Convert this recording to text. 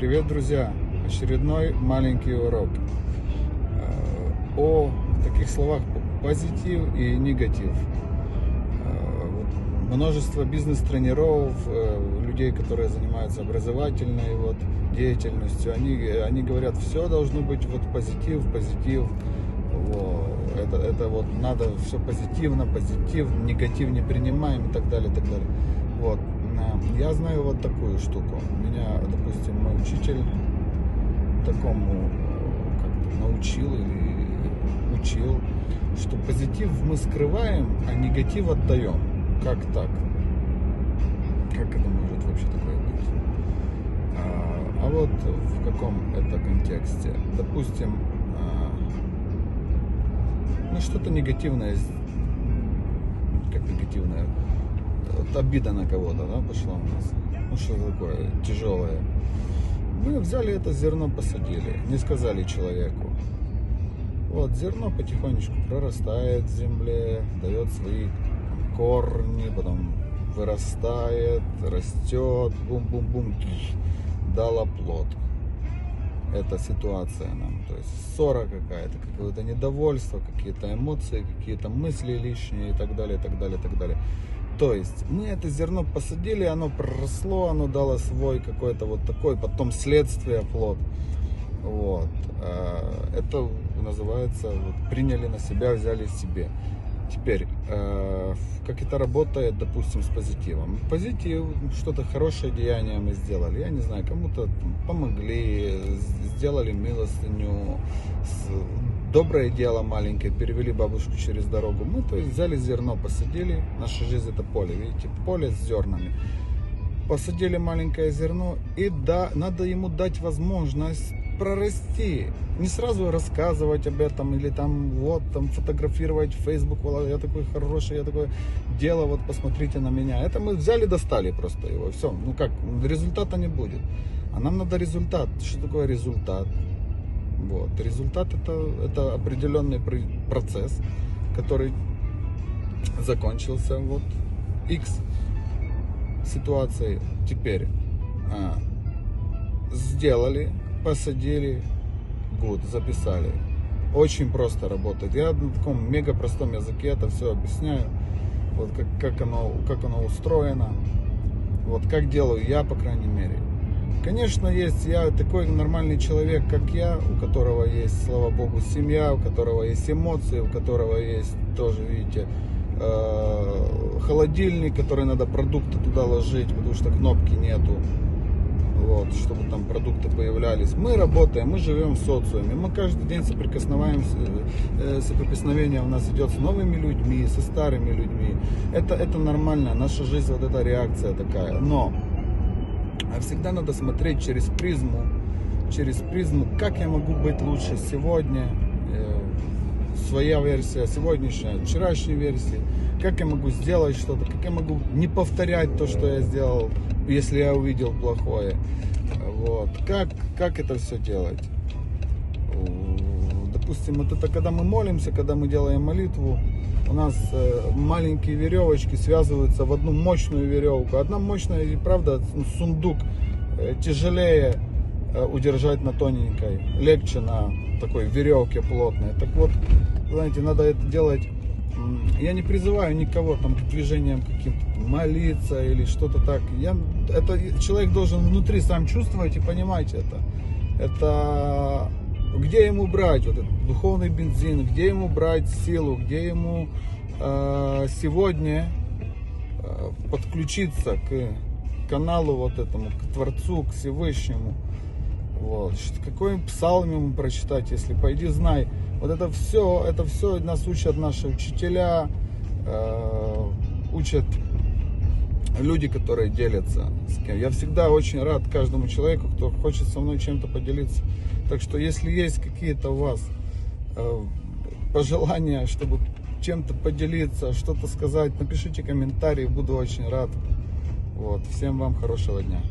Привет, друзья! Очередной маленький урок э, о таких словах позитив и негатив. Э, множество бизнес-тренеров, э, людей, которые занимаются образовательной вот, деятельностью, они, они говорят, все должно быть вот позитив, позитив. Вот. Это, это вот надо все позитивно, позитив, негатив не принимаем и так далее, и так далее. Вот. Я знаю вот такую штуку. Меня, допустим, мой учитель такому как научил или учил, что позитив мы скрываем, а негатив отдаем. Как так? Как это может вообще такое быть? А, а вот в каком это контексте? Допустим, а, ну что-то негативное, как негативное, обида на кого-то, да, пошла у нас. Ну что такое тяжелое. Мы взяли это зерно, посадили, не сказали человеку. Вот зерно потихонечку прорастает в земле, дает свои корни, потом вырастает, растет, бум-бум-бум, дала плод. Это ситуация нам, то есть ссора какая-то, какое-то недовольство, какие-то эмоции, какие-то мысли лишние и так далее, и так далее, и так далее. То есть мы это зерно посадили, оно проросло, оно дало свой какой-то вот такой, потом следствие плод. Вот. А, это называется, вот, приняли на себя, взяли себе. Теперь, э, как это работает, допустим, с позитивом? Позитив, что-то хорошее деяние мы сделали, я не знаю, кому-то помогли, сделали милостыню, доброе дело маленькое, перевели бабушку через дорогу. Мы то есть взяли зерно, посадили, наша жизнь это поле, видите, поле с зернами. Посадили маленькое зерно и да, надо ему дать возможность прорасти. Не сразу рассказывать об этом или там вот там фотографировать в Facebook, я такой хороший, я такое дело, вот посмотрите на меня. Это мы взяли, достали просто его, все. Ну как, результата не будет. А нам надо результат. Что такое результат? Вот. Результат это, это определенный процесс, который закончился вот X ситуации. Теперь а, сделали, посадили, год, записали. Очень просто работает. Я на таком мега простом языке это все объясняю. Вот как, как, оно, как оно устроено. Вот как делаю я, по крайней мере. Конечно, есть я такой нормальный человек, как я, у которого есть, слава богу, семья, у которого есть эмоции, у которого есть тоже, видите, э, холодильник, который надо продукты туда ложить, потому что кнопки нету, вот, чтобы там продукты появлялись. Мы работаем, мы живем в социуме, мы каждый день соприкосноваемся, э, соприкосновение у нас идет с новыми людьми, со старыми людьми. Это, это нормально, наша жизнь, вот эта реакция такая. Но а всегда надо смотреть через призму, через призму, как я могу быть лучше сегодня, э, своя версия сегодняшняя, вчерашней версии, как я могу сделать что-то, как я могу не повторять то, что я сделал, если я увидел плохое. Вот. Как, как это все делать? Допустим, вот это когда мы молимся, когда мы делаем молитву, у нас э, маленькие веревочки связываются в одну мощную веревку. Одна мощная, и правда, сундук э, тяжелее э, удержать на тоненькой, легче на такой веревке плотной. Так вот, знаете, надо это делать. Я не призываю никого там к движениям каким-то молиться или что-то так. Я, это человек должен внутри сам чувствовать и понимать это. Это где ему брать вот этот духовный бензин, где ему брать силу, где ему э, сегодня э, подключиться к каналу вот этому, к Творцу, к Всевышнему. Вот. Какой псалм ему прочитать, если пойди знай. Вот это все, это все нас учат наши учителя, э, учат люди, которые делятся с кем. Я всегда очень рад каждому человеку, кто хочет со мной чем-то поделиться. Так что, если есть какие-то у вас э, пожелания, чтобы чем-то поделиться, что-то сказать, напишите комментарии, буду очень рад. Вот. Всем вам хорошего дня.